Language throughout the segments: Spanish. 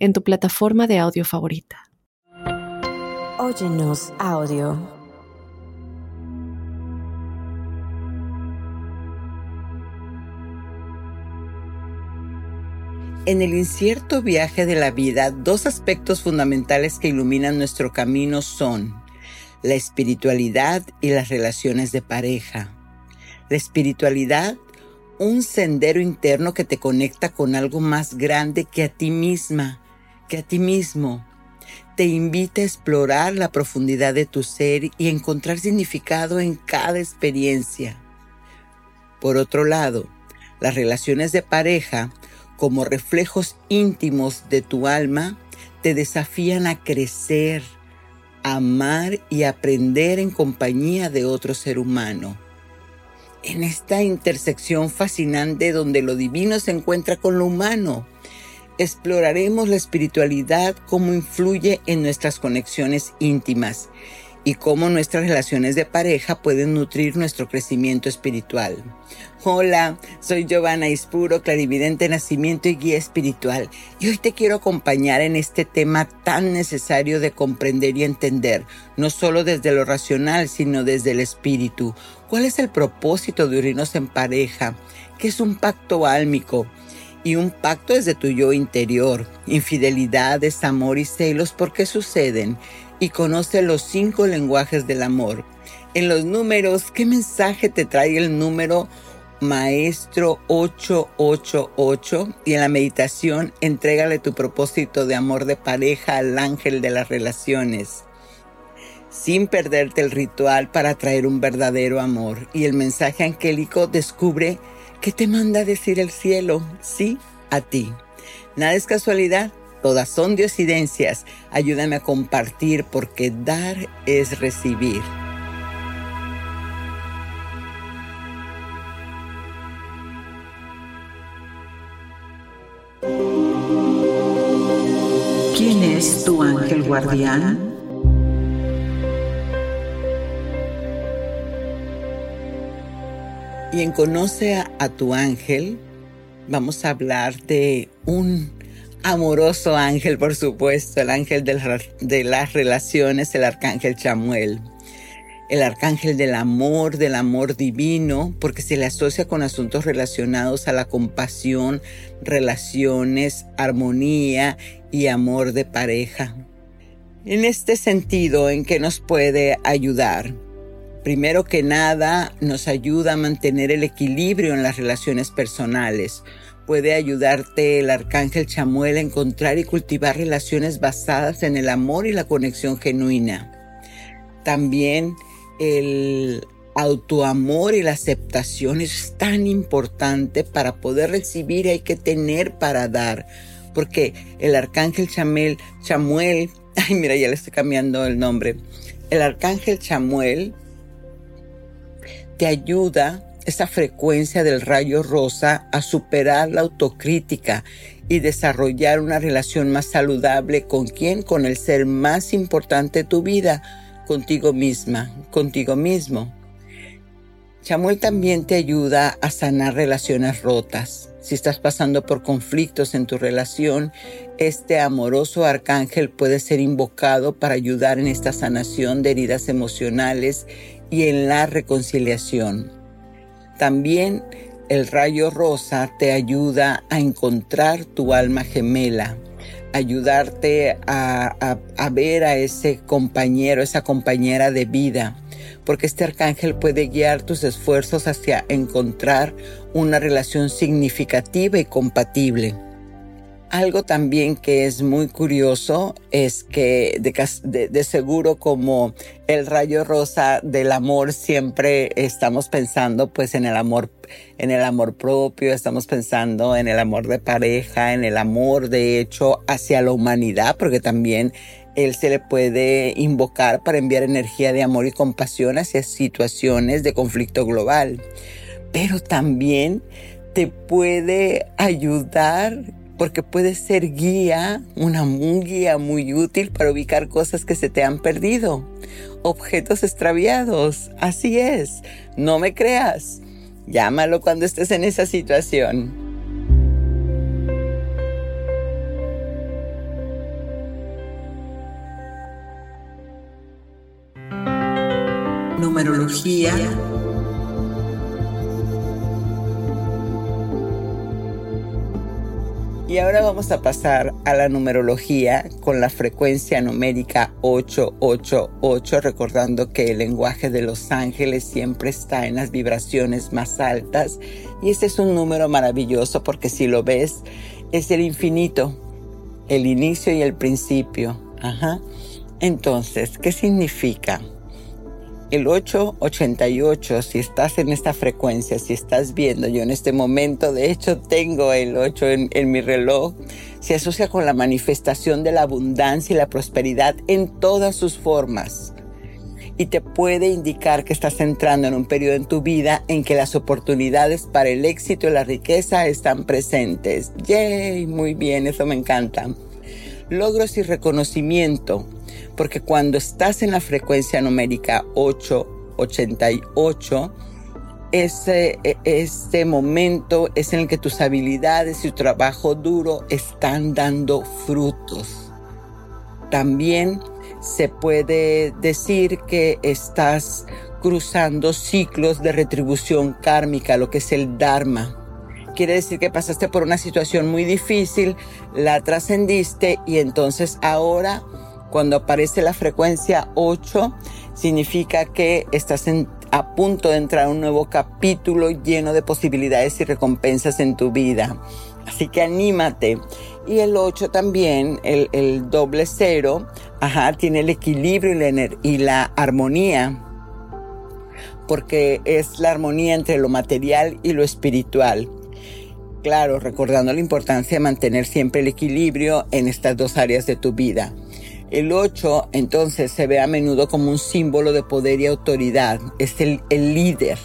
en tu plataforma de audio favorita. Óyenos audio. En el incierto viaje de la vida, dos aspectos fundamentales que iluminan nuestro camino son la espiritualidad y las relaciones de pareja. La espiritualidad un sendero interno que te conecta con algo más grande que a ti misma, que a ti mismo. Te invita a explorar la profundidad de tu ser y encontrar significado en cada experiencia. Por otro lado, las relaciones de pareja, como reflejos íntimos de tu alma, te desafían a crecer, amar y aprender en compañía de otro ser humano. En esta intersección fascinante donde lo divino se encuentra con lo humano, exploraremos la espiritualidad, cómo influye en nuestras conexiones íntimas y cómo nuestras relaciones de pareja pueden nutrir nuestro crecimiento espiritual. Hola, soy Giovanna Ispuro, clarividente nacimiento y guía espiritual, y hoy te quiero acompañar en este tema tan necesario de comprender y entender, no solo desde lo racional, sino desde el espíritu. ¿Cuál es el propósito de unirnos en pareja? ¿Qué es un pacto álmico? Y un pacto desde tu yo interior. Infidelidad, desamor y celos, ¿por qué suceden? Y conoce los cinco lenguajes del amor. En los números, ¿qué mensaje te trae el número Maestro 888? Y en la meditación, entrégale tu propósito de amor de pareja al ángel de las relaciones sin perderte el ritual para traer un verdadero amor. Y el mensaje angélico descubre ¿Qué te manda a decir el cielo? Sí, a ti. Nada es casualidad, todas son diosidencias. Ayúdame a compartir porque dar es recibir. ¿Quién es tu ángel guardián? Y en Conoce a, tu ángel, vamos a hablar de un amoroso ángel, por supuesto, el ángel de, de las relaciones, el arcángel Chamuel. El arcángel del amor, del amor divino, porque se le asocia con asuntos relacionados a la compasión, relaciones, armonía y amor de pareja. En este sentido, ¿en qué nos puede ayudar? Primero que nada, nos ayuda a mantener el equilibrio en las relaciones personales. Puede ayudarte el arcángel Chamuel a encontrar y cultivar relaciones basadas en el amor y la conexión genuina. También el autoamor y la aceptación es tan importante para poder recibir hay que tener para dar. Porque el arcángel Chamel, Chamuel, ay mira, ya le estoy cambiando el nombre. El arcángel Chamuel te ayuda esa frecuencia del rayo rosa a superar la autocrítica y desarrollar una relación más saludable con quién, con el ser más importante de tu vida, contigo misma, contigo mismo. Chamuel también te ayuda a sanar relaciones rotas. Si estás pasando por conflictos en tu relación, este amoroso arcángel puede ser invocado para ayudar en esta sanación de heridas emocionales y en la reconciliación. También el rayo rosa te ayuda a encontrar tu alma gemela, ayudarte a, ver a ese compañero, esa compañera de vida, porque este arcángel puede guiar tus esfuerzos hacia encontrar una relación significativa y compatible. Algo también que es muy curioso es que de, seguro como el rayo rosa del amor siempre estamos pensando pues en el amor, en el amor propio, estamos pensando en el amor de pareja, en el amor de hecho hacia la humanidad, porque también él se le puede invocar para enviar energía de amor y compasión hacia situaciones de conflicto global. Pero también te puede ayudar porque puede ser guía, una guía muy útil para ubicar cosas que se te han perdido, objetos extraviados. Así es, no me creas. Llámalo cuando estés en esa situación. Numerología Y ahora vamos a pasar a la numerología con la frecuencia numérica 888, recordando que el lenguaje de los ángeles siempre está en las vibraciones más altas. Y este es un número maravilloso porque si lo ves, es el infinito, el inicio y el principio. Ajá. Entonces, ¿qué significa? El 888, si estás en esta frecuencia, si estás viendo, yo en este momento, de hecho tengo el 8 en, mi reloj, se asocia con la manifestación de la abundancia y la prosperidad en todas sus formas. Y te puede indicar que estás entrando en un periodo en tu vida en que las oportunidades para el éxito y la riqueza están presentes. ¡Yay! Muy bien, eso me encanta. Logros y reconocimiento porque cuando estás en la frecuencia numérica 888, ese, e, ese momento es en el que tus habilidades y tu trabajo duro están dando frutos. También se puede decir que estás cruzando ciclos de retribución kármica, lo que es el Dharma. Quiere decir que pasaste por una situación muy difícil, la trascendiste y entonces ahora cuando aparece la frecuencia 8, significa que estás a punto de entrar a un nuevo capítulo lleno de posibilidades y recompensas en tu vida. Así que anímate. Y el 8 también, el, doble cero, ajá, tiene el equilibrio y la, y la armonía, porque es la armonía entre lo material y lo espiritual. Claro, recordando la importancia de mantener siempre el equilibrio en estas dos áreas de tu vida. El 8 entonces se ve a menudo como un símbolo de poder y autoridad. Es el, líder.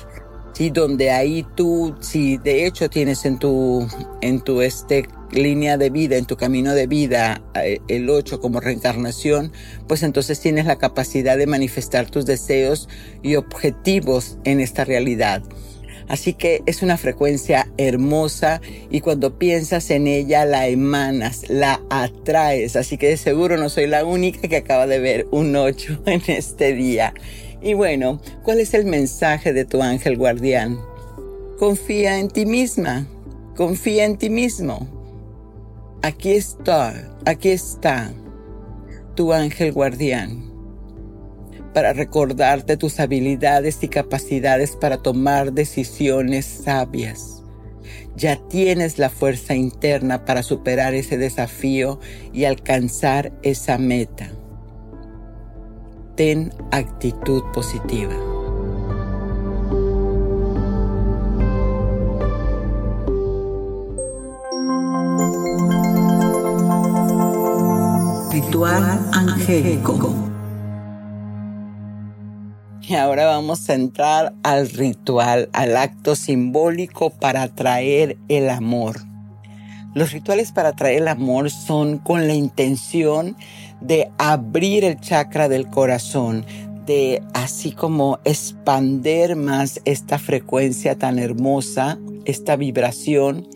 ¿sí? Donde ahí tú, si de hecho tienes en tu, en tu este, línea de vida, en tu camino de vida, eh, el 8 como reencarnación, pues entonces tienes la capacidad de manifestar tus deseos y objetivos en esta realidad. Así que es una frecuencia hermosa y cuando piensas en ella la emanas, la atraes. Así que de seguro no soy la única que acaba de ver un 8 en este día. Y bueno, ¿cuál es el mensaje de tu ángel guardián? Confía en ti misma, confía en ti mismo. Aquí está, aquí está tu ángel guardián para recordarte tus habilidades y capacidades para tomar decisiones sabias. Ya tienes la fuerza interna para superar ese desafío y alcanzar esa meta. Ten actitud positiva. Ritual angélico. Y ahora vamos a entrar al ritual, al acto simbólico para atraer el amor. Los rituales para atraer el amor son con la intención de abrir el chakra del corazón, de así como expander más esta frecuencia tan hermosa, esta vibración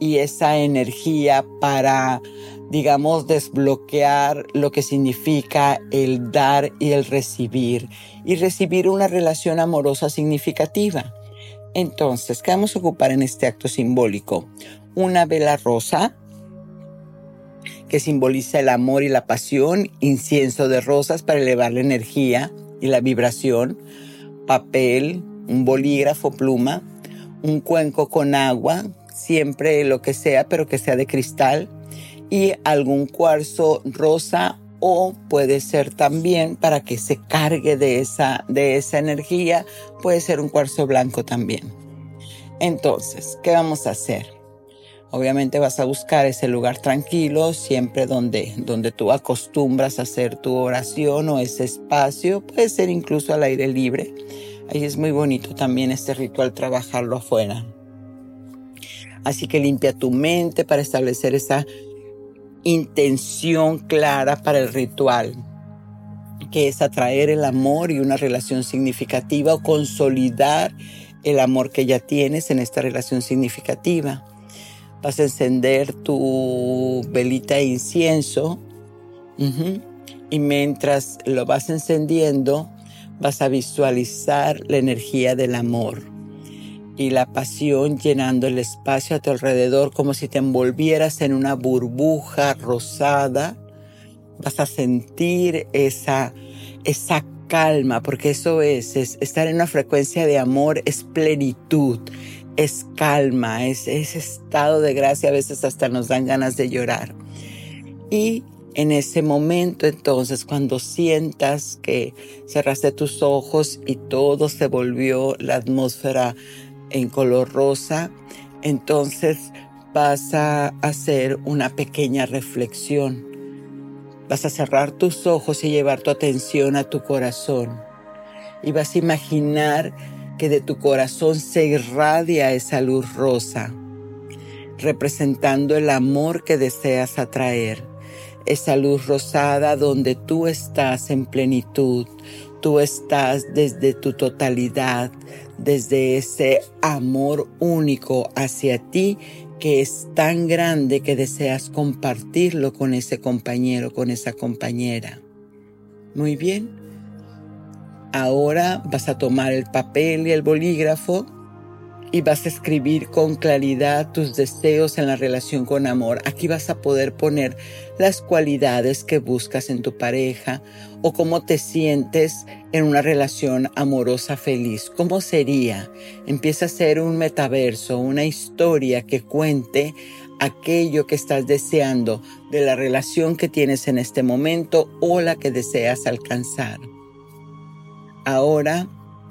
y esa energía para digamos, desbloquear lo que significa el dar y el recibir y recibir una relación amorosa significativa. Entonces, ¿qué vamos a ocupar en este acto simbólico? Una vela rosa que simboliza el amor y la pasión, incienso de rosas para elevar la energía y la vibración, papel, un bolígrafo, pluma, un cuenco con agua, siempre lo que sea, pero que sea de cristal, y algún cuarzo rosa o puede ser también para que se cargue de esa, de esa energía, puede ser un cuarzo blanco también. Entonces, ¿qué vamos a hacer? Obviamente vas a buscar ese lugar tranquilo, siempre donde, donde tú acostumbras a hacer tu oración o ese espacio, puede ser incluso al aire libre. Ahí es muy bonito también este ritual trabajarlo afuera. Así que limpia tu mente para establecer esa intención clara para el ritual, que es atraer el amor y una relación significativa o consolidar el amor que ya tienes en esta relación significativa. Vas a encender tu velita de incienso y mientras lo vas encendiendo vas a visualizar la energía del amor y la pasión llenando el espacio a tu alrededor como si te envolvieras en una burbuja rosada. Vas a sentir esa, esa calma, porque eso es, es estar en una frecuencia de amor, es plenitud, es calma, es ese estado de gracia, a veces hasta nos dan ganas de llorar. Y en ese momento entonces cuando sientas que cerraste tus ojos y todo se volvió la atmósfera en color rosa, entonces vas a hacer una pequeña reflexión. Vas a cerrar tus ojos y llevar tu atención a tu corazón. Y vas a imaginar que de tu corazón se irradia esa luz rosa, representando el amor que deseas atraer. Esa luz rosada donde tú estás en plenitud, tú estás desde tu totalidad, desde ese amor único hacia ti que es tan grande que deseas compartirlo con ese compañero, con esa compañera. Muy bien. Ahora vas a tomar el papel y el bolígrafo y vas a escribir con claridad tus deseos en la relación con amor. Aquí vas a poder poner las cualidades que buscas en tu pareja o cómo te sientes en una relación amorosa feliz. ¿Cómo sería? Empieza a ser un metaverso, una historia que cuente aquello que estás deseando de la relación que tienes en este momento o la que deseas alcanzar. Ahora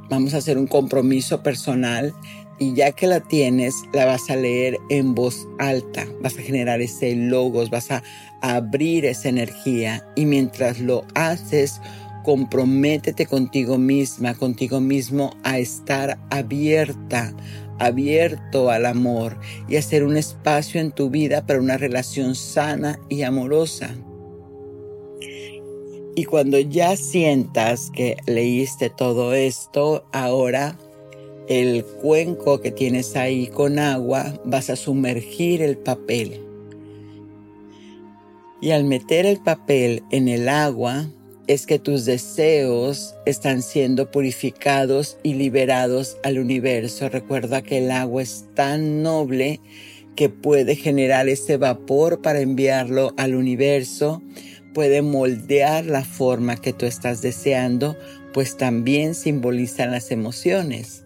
vamos a hacer un compromiso personal y ya que la tienes, la vas a leer en voz alta, vas a generar ese logos, vas a abrir esa energía y mientras lo haces, comprométete contigo misma, contigo mismo a estar abierta, abierto al amor y hacer un espacio en tu vida para una relación sana y amorosa. Y cuando ya sientas que leíste todo esto, ahora el cuenco que tienes ahí con agua, vas a sumergir el papel. Y al meter el papel en el agua, es que tus deseos están siendo purificados y liberados al universo. Recuerda que el agua es tan noble que puede generar ese vapor para enviarlo al universo, puede moldear la forma que tú estás deseando, pues también simbolizan las emociones.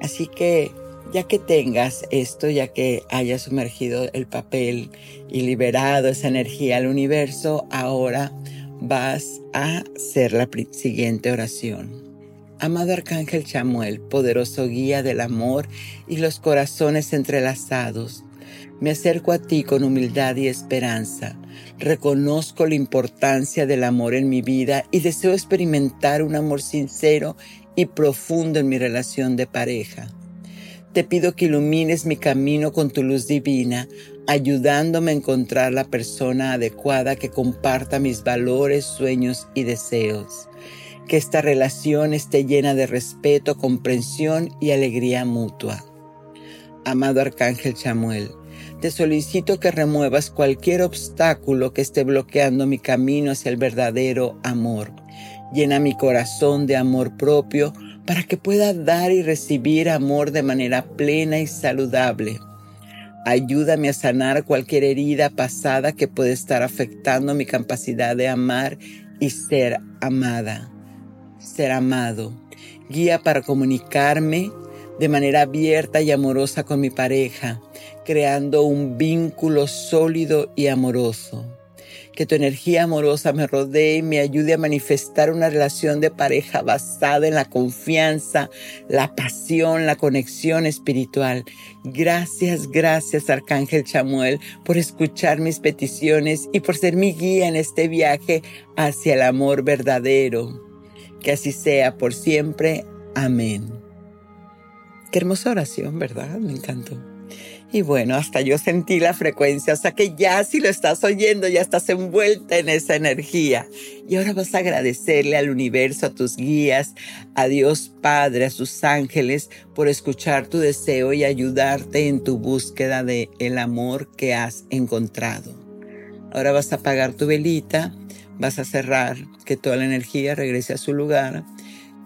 Así que ya que tengas esto, ya que hayas sumergido el papel y liberado esa energía al universo, ahora vas a hacer la siguiente oración. Amado Arcángel Chamuel, poderoso guía del amor y los corazones entrelazados, me acerco a ti con humildad y esperanza. Reconozco la importancia del amor en mi vida y deseo experimentar un amor sincero y profundo en mi relación de pareja. Te pido que ilumines mi camino con tu luz divina, ayudándome a encontrar la persona adecuada que comparta mis valores, sueños y deseos. Que esta relación esté llena de respeto, comprensión y alegría mutua. Amado Arcángel Chamuel, te solicito que remuevas cualquier obstáculo que esté bloqueando mi camino hacia el verdadero amor Llena mi corazón de amor propio para que pueda dar y recibir amor de manera plena y saludable. Ayúdame a sanar cualquier herida pasada que pueda estar afectando mi capacidad de amar y ser amada. Ser amado. Guía para comunicarme de manera abierta y amorosa con mi pareja, creando un vínculo sólido y amoroso. Que tu energía amorosa me rodee y me ayude a manifestar una relación de pareja basada en la confianza, la pasión, la conexión espiritual. Gracias, gracias Arcángel Chamuel por escuchar mis peticiones y por ser mi guía en este viaje hacia el amor verdadero. Que así sea por siempre. Amén. Qué hermosa oración, ¿verdad? Me encantó. Y bueno, hasta yo sentí la frecuencia, o sea que ya si lo estás oyendo, ya estás envuelta en esa energía. Y ahora vas a agradecerle al universo, a tus guías, a Dios Padre, a sus ángeles, por escuchar tu deseo y ayudarte en tu búsqueda de el amor que has encontrado. Ahora vas a apagar tu velita, vas a cerrar, que toda la energía regrese a su lugar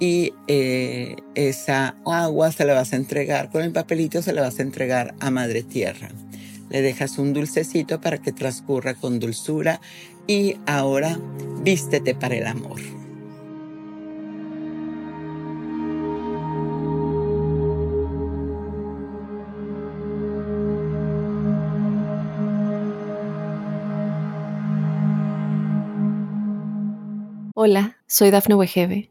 y eh, esa agua se la vas a entregar, con el papelito se la vas a entregar a Madre Tierra. Le dejas un dulcecito para que transcurra con dulzura y ahora vístete para el amor. Hola, soy Dafne Wegebe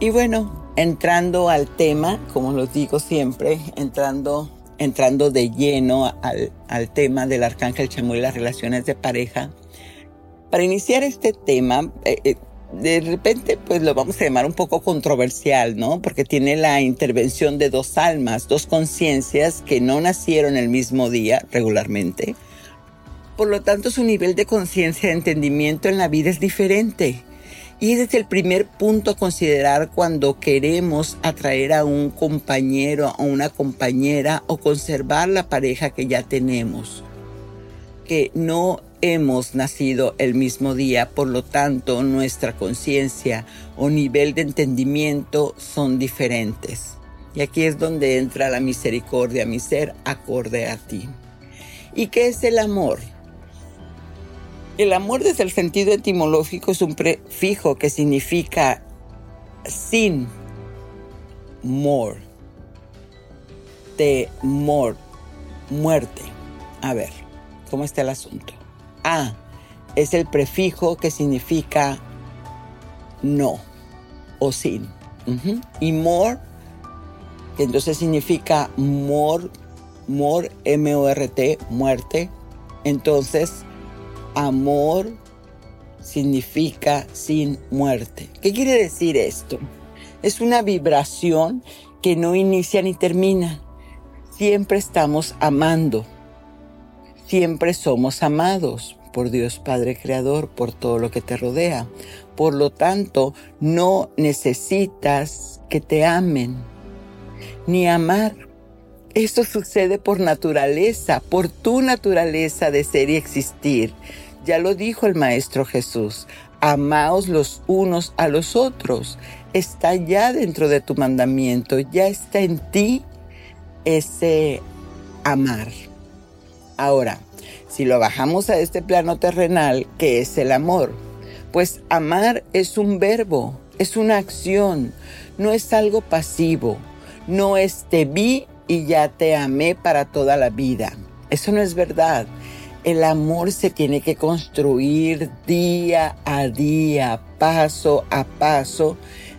Y bueno, entrando al tema, como lo digo siempre, entrando, entrando de lleno al, al tema del arcángel Chamuel y las relaciones de pareja, para iniciar este tema, eh, eh, de repente pues lo vamos a llamar un poco controversial, ¿no? Porque tiene la intervención de dos almas, dos conciencias que no nacieron el mismo día regularmente. Por lo tanto, su nivel de conciencia, de entendimiento en la vida es diferente. Y ese es el primer punto a considerar cuando queremos atraer a un compañero, a una compañera o conservar la pareja que ya tenemos. Que no hemos nacido el mismo día, por lo tanto nuestra conciencia o nivel de entendimiento son diferentes. Y aquí es donde entra la misericordia, mi ser acorde a ti. ¿Y qué es el amor? El amor desde el sentido etimológico es un prefijo que significa sin, more, temor, muerte. A ver, ¿cómo está el asunto? A es el prefijo que significa no o sin. Y more, que entonces significa more, more, M-O-R-T, muerte. Entonces, amor significa sin muerte. ¿Qué quiere decir esto? Es una vibración que no inicia ni termina. Siempre estamos amando. Siempre somos amados por Dios Padre Creador, por todo lo que te rodea. Por lo tanto, no necesitas que te amen, ni amar. Esto sucede por naturaleza, por tu naturaleza de ser y existir. Ya lo dijo el Maestro Jesús, amaos los unos a los otros. Está ya dentro de tu mandamiento, ya está en ti ese amar. Ahora, si lo bajamos a este plano terrenal, ¿qué es el amor? Pues amar es un verbo, es una acción, no es algo pasivo, no es te vi y ya te amé para toda la vida. Eso no es verdad. El amor se tiene que construir día a día, paso a paso,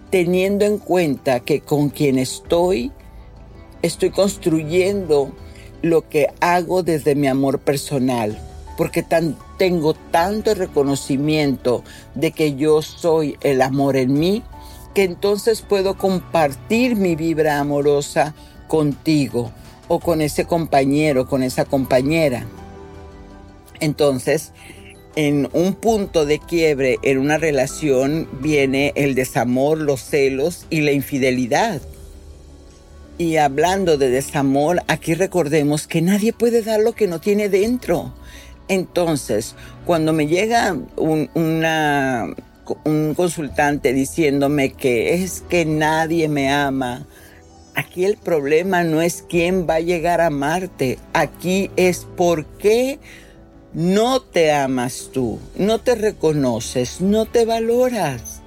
teniendo en cuenta que con quien estoy, estoy construyendo lo que hago desde mi amor personal, porque tengo tanto reconocimiento de que yo soy el amor en mí, que entonces puedo compartir mi vibra amorosa contigo o con ese compañero, con esa compañera. Entonces, en un punto de quiebre en una relación viene el desamor, los celos y la infidelidad. Y hablando de desamor, aquí recordemos que nadie puede dar lo que no tiene dentro. Entonces, cuando me llega un, un consultante diciéndome que es que nadie me ama, aquí el problema no es quién va a llegar a amarte, aquí es por qué no te amas tú, no te reconoces, no te valoras.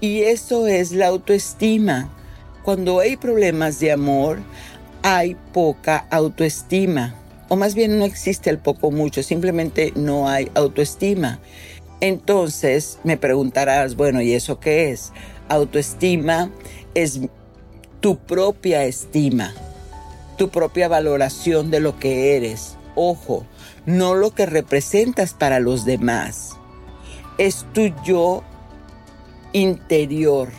Y eso es la autoestima. Cuando hay problemas de amor, hay poca autoestima. O más bien no existe el poco mucho, simplemente no hay autoestima. Entonces me preguntarás, bueno, ¿y eso qué es? Autoestima es tu propia estima, tu propia valoración de lo que eres. Ojo, no lo que representas para los demás. Es tu yo interior,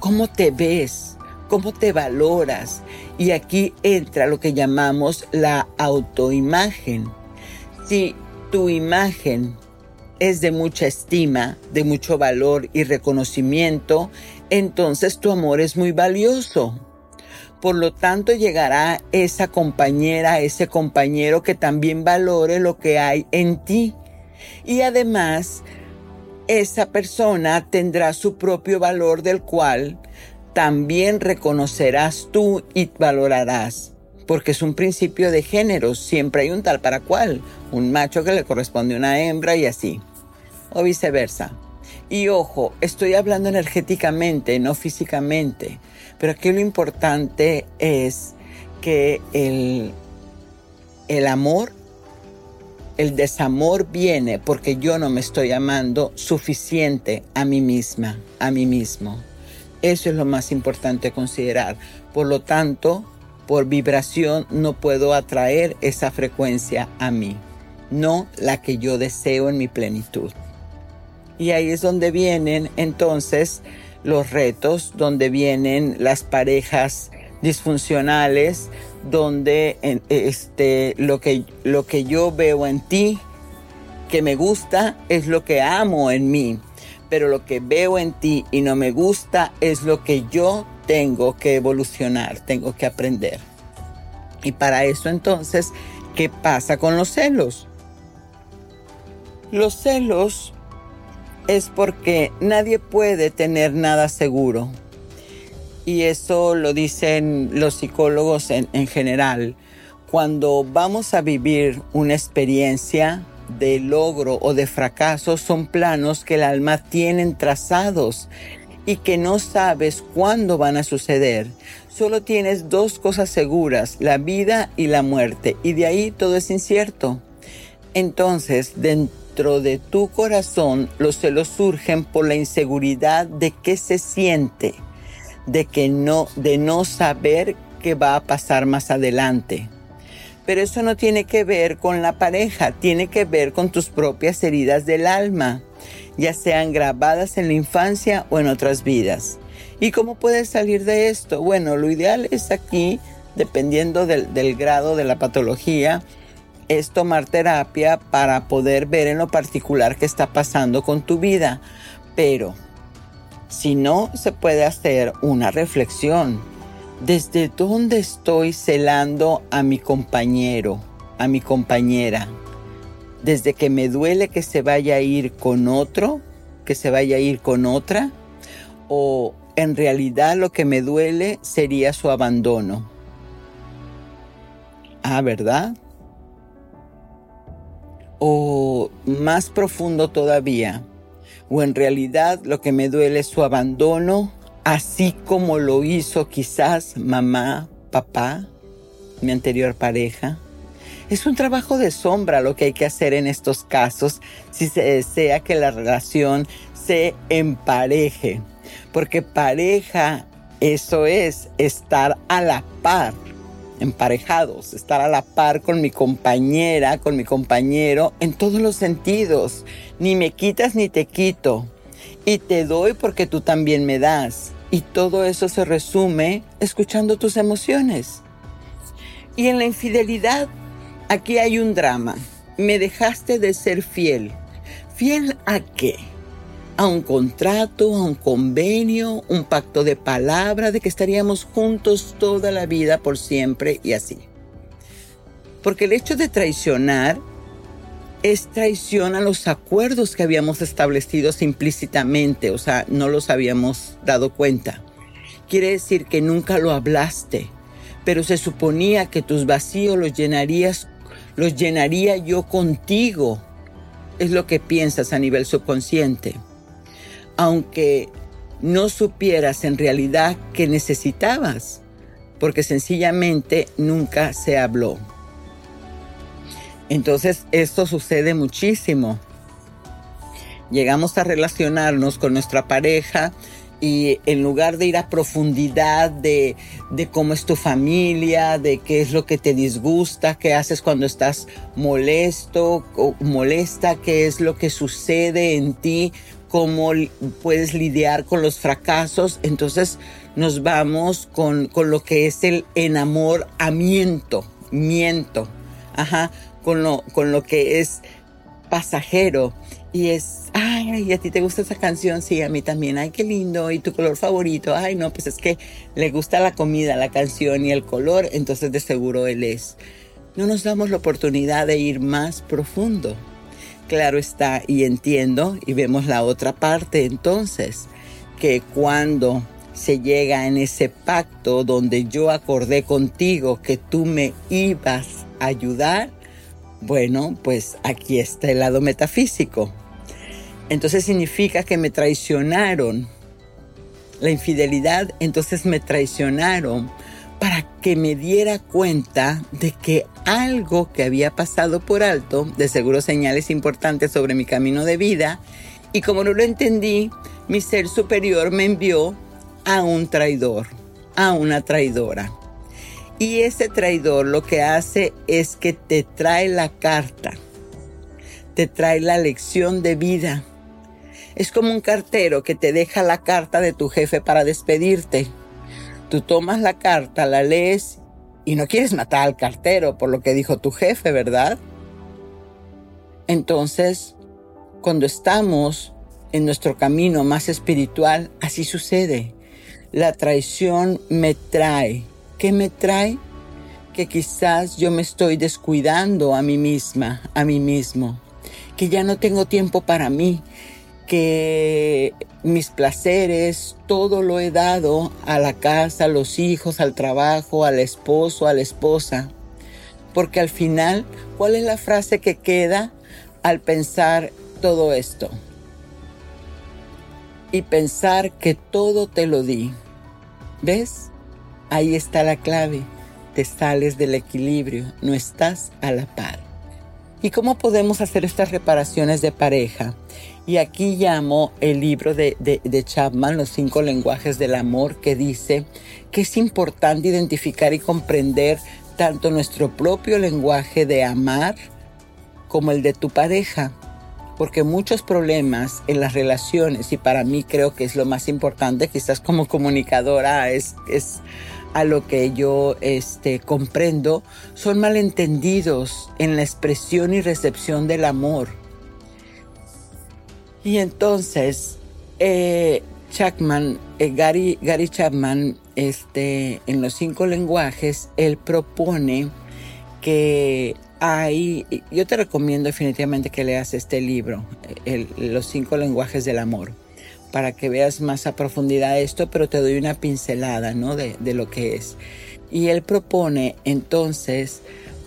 cómo te ves, cómo te valoras. Y aquí entra lo que llamamos la autoimagen. Si tu imagen es de mucha estima, de mucho valor y reconocimiento, entonces tu amor es muy valioso. Por lo tanto, llegará esa compañera, ese compañero que también valore lo que hay en ti. Y además, esa persona tendrá su propio valor del cual también reconocerás tú y valorarás. Porque es un principio de género, siempre hay un tal para cual, un macho que le corresponde a una hembra y así, o viceversa. Y ojo, estoy hablando energéticamente, no físicamente. Pero aquí lo importante es que el, el amor, el desamor viene porque yo no me estoy amando suficiente a mí misma, a mí mismo. Eso es lo más importante considerar. Por lo tanto, por vibración no puedo atraer esa frecuencia a mí, no la que yo deseo en mi plenitud. Y ahí es donde vienen entonces los retos, donde vienen las parejas disfuncionales, donde este, lo, que, lo que yo veo en ti que me gusta es lo que amo en mí, pero lo que veo en ti y no me gusta es lo que yo tengo que evolucionar, tengo que aprender. Y para eso entonces, ¿qué pasa con los celos? Los celos es porque nadie puede tener nada seguro. Y eso lo dicen los psicólogos en, general. Cuando vamos a vivir una experiencia de logro o de fracaso, son planos que el alma tiene trazados y que no sabes cuándo van a suceder. Solo tienes dos cosas seguras, la vida y la muerte, y de ahí todo es incierto. Entonces, dentro de tu corazón los celos surgen por la inseguridad de qué se siente, de que no, de no saber qué va a pasar más adelante. Pero eso no tiene que ver con la pareja, tiene que ver con tus propias heridas del alma, ya sean grabadas en la infancia o en otras vidas. ¿Y cómo puedes salir de esto? Bueno, lo ideal es aquí, dependiendo del grado de la patología, es tomar terapia para poder ver en lo particular qué está pasando con tu vida. Pero si no, se puede hacer una reflexión. ¿Desde dónde estoy celando a mi compañero, a mi compañera? ¿Desde que me duele que se vaya a ir con otro? ¿Que se vaya a ir con otra? ¿O en realidad lo que me duele sería su abandono? Ah, ¿verdad? O más profundo todavía, o en realidad lo que me duele es su abandono, así como lo hizo quizás mamá, papá, mi anterior pareja. Es un trabajo de sombra lo que hay que hacer en estos casos si se desea que la relación se empareje, porque pareja, eso es estar a la par emparejados, estar a la par con mi compañera, con mi compañero, en todos los sentidos. Ni me quitas ni te quito. Y te doy porque tú también me das. Y todo eso se resume escuchando tus emociones. Y en la infidelidad, aquí hay un drama. Me dejaste de ser fiel. ¿Fiel a qué? A un contrato, a un convenio, un pacto de palabra de que estaríamos juntos toda la vida por siempre y así. Porque el hecho de traicionar es traición a los acuerdos que habíamos establecido implícitamente, o sea, no los habíamos dado cuenta. Quiere decir que nunca lo hablaste, pero se suponía que tus vacíos los llenarías, los llenaría yo contigo. Es lo que piensas a nivel subconsciente. Aunque no supieras en realidad que necesitabas, porque sencillamente nunca se habló. Entonces esto sucede muchísimo. Llegamos a relacionarnos con nuestra pareja y en lugar de ir a profundidad de, cómo es tu familia, de qué es lo que te disgusta, qué haces cuando estás molesto o molesta, qué es lo que sucede en ti, cómo puedes lidiar con los fracasos, entonces nos vamos con, con lo que es el enamoramiento, miento, ajá, con lo, con lo que es pasajero y es, ay, ¿a ti te gusta esa canción? Sí, a mí también, ay, qué lindo, y tu color favorito, ay, no, pues es que le gusta la comida, la canción y el color, entonces de seguro él es. No nos damos la oportunidad de ir más profundo. Claro está, y entiendo, y vemos la otra parte entonces, que cuando se llega en ese pacto donde yo acordé contigo que tú me ibas a ayudar, bueno, pues aquí está el lado metafísico. Entonces significa que me traicionaron. La infidelidad, entonces me traicionaron para que me diera cuenta de que algo que había pasado por alto, de seguro señales importantes sobre mi camino de vida, y como no lo entendí, mi ser superior me envió a un traidor, a una traidora. Y ese traidor lo que hace es que te trae la carta, te trae la lección de vida. Es como un cartero que te deja la carta de tu jefe para despedirte. Tú tomas la carta, la lees y no quieres matar al cartero por lo que dijo tu jefe, ¿verdad? Entonces, cuando estamos en nuestro camino más espiritual, así sucede. La traición me trae ¿Qué me trae? Que quizás yo me estoy descuidando a mí misma, a mí mismo, que ya no tengo tiempo para mí, que mis placeres, todo lo he dado a la casa, a los hijos, al trabajo, al esposo, a la esposa. Porque al final, ¿cuál es la frase que queda al pensar todo esto? Y pensar que todo te lo di. ¿Ves? Ahí está la clave. Te sales del equilibrio, no estás a la par. ¿Y cómo podemos hacer estas reparaciones de pareja? Y aquí llamo el libro de, de, Chapman, Los cinco lenguajes del amor, que dice que es importante identificar y comprender tanto nuestro propio lenguaje de amar como el de tu pareja. Porque muchos problemas en las relaciones, y para mí creo que es lo más importante, quizás como comunicadora, es, es a lo que yo este, comprendo, son malentendidos en la expresión y recepción del amor. Y entonces, eh, Chapman, eh, Gary, Gary Chapman, este, en los cinco lenguajes, él propone que hay, yo te recomiendo definitivamente que leas este libro, Los cinco lenguajes del amor para que veas más a profundidad esto, pero te doy una pincelada, ¿no? De lo que es. Y él propone entonces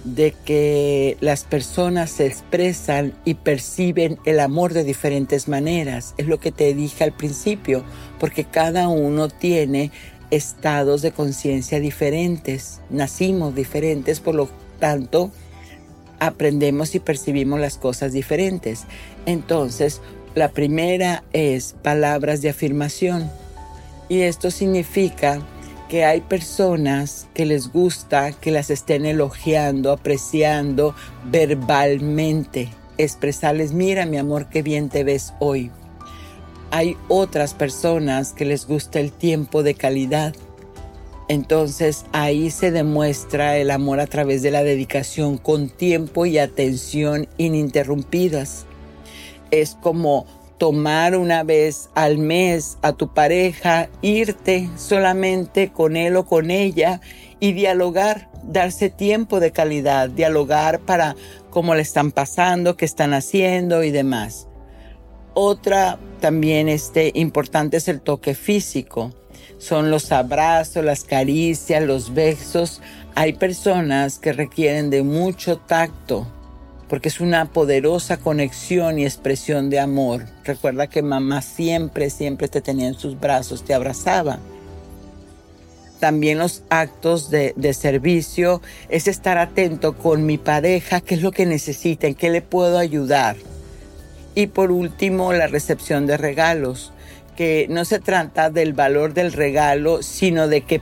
de que las personas se expresan y perciben el amor de diferentes maneras. Es lo que te dije al principio, porque cada uno tiene estados de conciencia diferentes, nacimos diferentes, por lo tanto aprendemos y percibimos las cosas diferentes. Entonces, la primera es palabras de afirmación. Y esto significa que hay personas que les gusta que las estén elogiando, apreciando verbalmente, expresarles, mira mi amor, qué bien te ves hoy. Hay otras personas que les gusta el tiempo de calidad. Entonces ahí se demuestra el amor a través de la dedicación con tiempo y atención ininterrumpidas. es como tomar una vez al mes a tu pareja, irte solamente con él o con ella y dialogar, darse tiempo de calidad, dialogar para cómo le están pasando, qué están haciendo y demás. Otra también este, importante es el toque físico. Son los abrazos, las caricias, los besos. Hay personas que requieren de mucho tacto porque es una poderosa conexión y expresión de amor. Recuerda que mamá siempre, siempre te tenía en sus brazos, te abrazaba. También los actos de, servicio es estar atento con mi pareja, qué es lo que necesita, en qué le puedo ayudar. Y por último, la recepción de regalos, que no se trata del valor del regalo, sino de que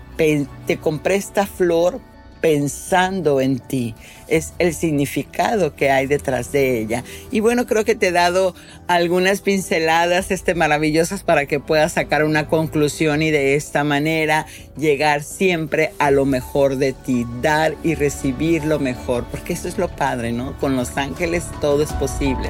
te compré esta flor pensando en ti. Es el significado que hay detrás de ella. Y bueno, creo que te he dado algunas pinceladas este, maravillosas para que puedas sacar una conclusión y de esta manera llegar siempre a lo mejor de ti, dar y recibir lo mejor, porque eso es lo padre, ¿no? Con los ángeles todo es posible.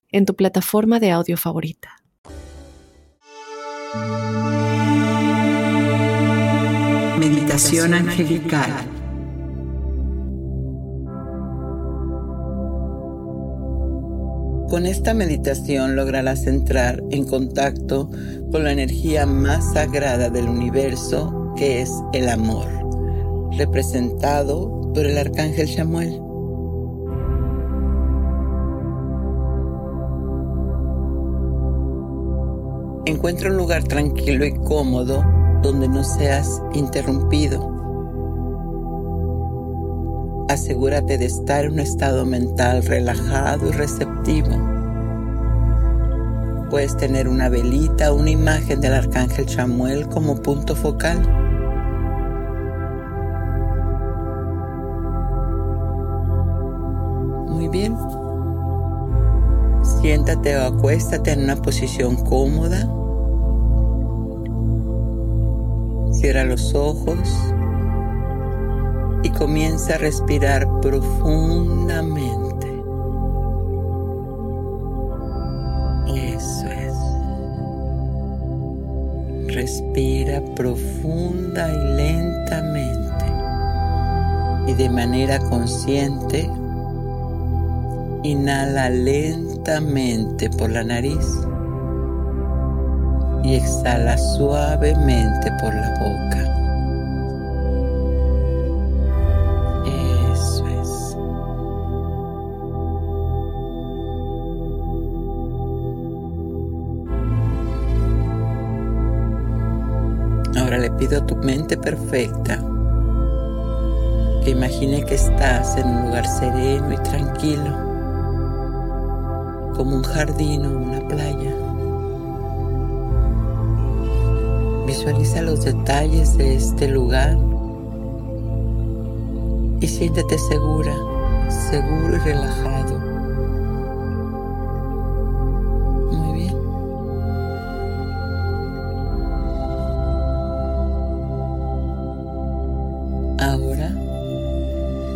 en tu plataforma de audio favorita. Meditación angelical. Con esta meditación lograrás entrar en contacto con la energía más sagrada del universo, que es el amor, representado por el arcángel Samuel. Encuentra un lugar tranquilo y cómodo donde no seas interrumpido. Asegúrate de estar en un estado mental relajado y receptivo. Puedes tener una velita o una imagen del arcángel Samuel como punto focal. Siéntate o acuéstate en una posición cómoda. Cierra los ojos y comienza a respirar profundamente. Eso es. Respira profunda y lentamente y de manera consciente Inhala lentamente por la nariz y exhala suavemente por la boca. Eso es. Ahora le pido a tu mente perfecta que imagine que estás en un lugar sereno y tranquilo como un jardín o una playa. Visualiza los detalles de este lugar y siéntete segura, seguro y relajado. Muy bien. Ahora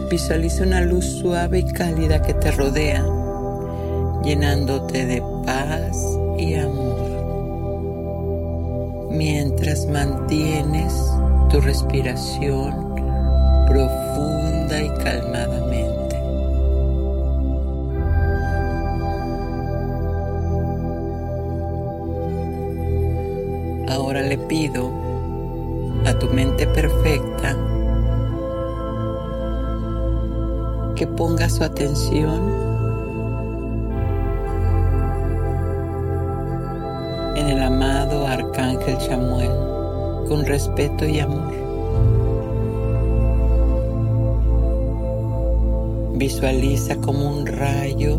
visualiza una luz suave y cálida que te rodea llenándote de paz y amor, mientras mantienes tu respiración profunda y calmadamente. Ahora le pido a tu mente perfecta que ponga su atención el amado Arcángel Chamuel con respeto y amor. Visualiza como un rayo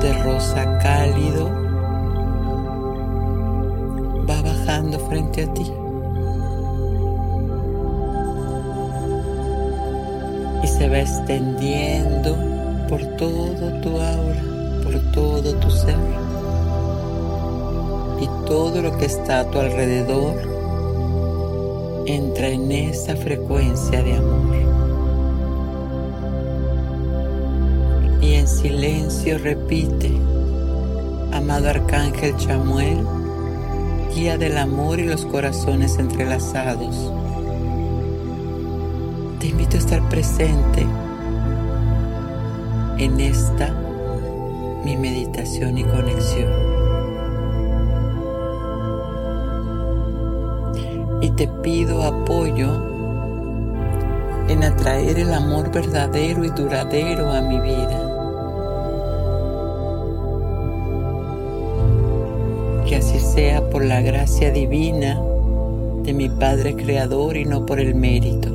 de rosa cálido va bajando frente a ti. Y se va extendiendo por todo tu aura, por todo tu ser. Todo lo que está a tu alrededor entra en esa frecuencia de amor. Y en silencio repite, amado Arcángel Chamuel, guía del amor y los corazones entrelazados. Te invito a estar presente en esta mi meditación y conexión. Te pido apoyo en atraer el amor verdadero y duradero a mi vida. Que así sea por la gracia divina de mi Padre Creador y no por el mérito.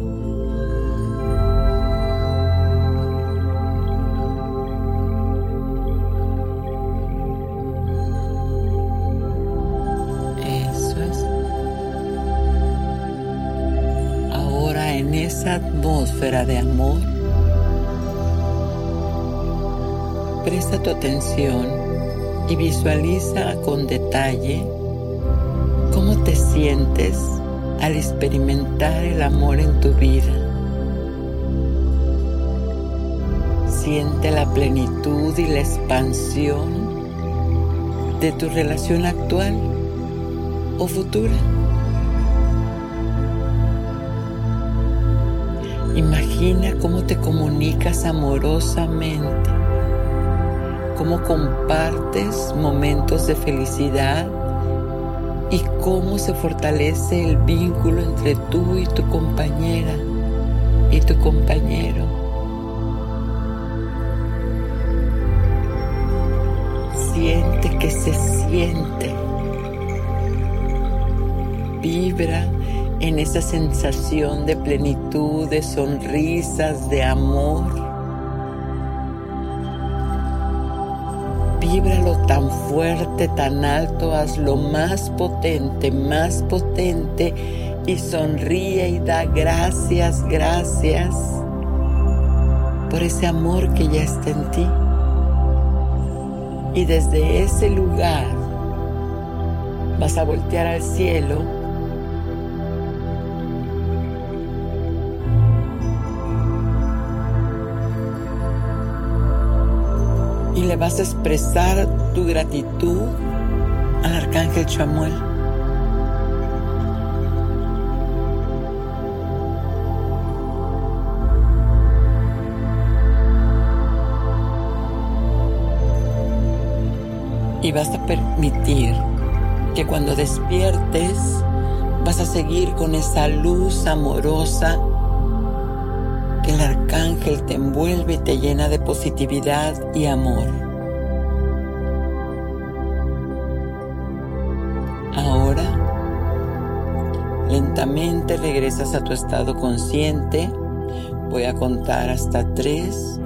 Presta tu atención y visualiza con detalle cómo te sientes al experimentar el amor en tu vida. Siente la plenitud y la expansión de tu relación actual o futura. Imagina cómo te comunicas amorosamente, cómo compartes momentos de felicidad y cómo se fortalece el vínculo entre tú y tu compañera y tu compañero. Siente que se siente. Vibra en esa sensación de plenitud, de sonrisas, de amor. Víbralo tan fuerte, tan alto, hazlo más potente, más potente y sonríe y da gracias, gracias por ese amor que ya está en ti. Y desde ese lugar vas a voltear al cielo vas a expresar tu gratitud al arcángel Chamuel. Y vas a permitir que cuando despiertes vas a seguir con esa luz amorosa que el arcángel te envuelve y te llena de positividad y amor. Regresas a tu estado consciente. Voy a contar hasta tres,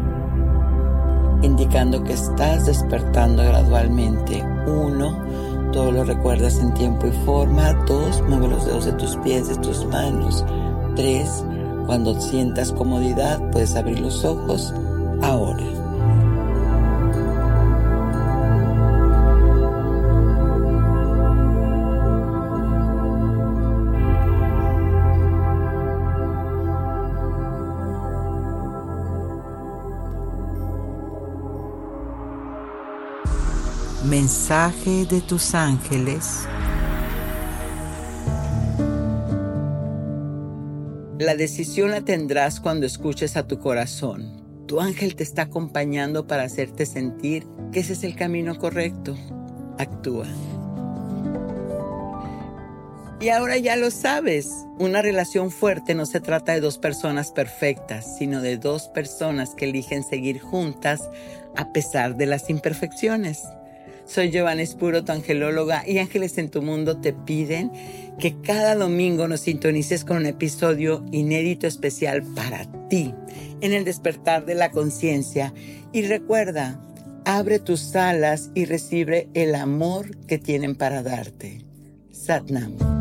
indicando que estás despertando gradualmente. Uno, todo lo recuerdas en tiempo y forma. Dos, mueve los dedos de tus pies, de tus manos. Tres, cuando sientas comodidad, puedes abrir los ojos ahora. Mensaje de tus ángeles La decisión la tendrás cuando escuches a tu corazón. Tu ángel te está acompañando para hacerte sentir que ese es el camino correcto. Actúa. Y ahora ya lo sabes, una relación fuerte no se trata de dos personas perfectas, sino de dos personas que eligen seguir juntas a pesar de las imperfecciones. Soy Giovanna Espuro, tu angelóloga, y Ángeles en tu Mundo te piden que cada domingo nos sintonices con un episodio inédito especial para ti en el despertar de la conciencia. Y recuerda, abre tus alas y recibe el amor que tienen para darte. Satnam.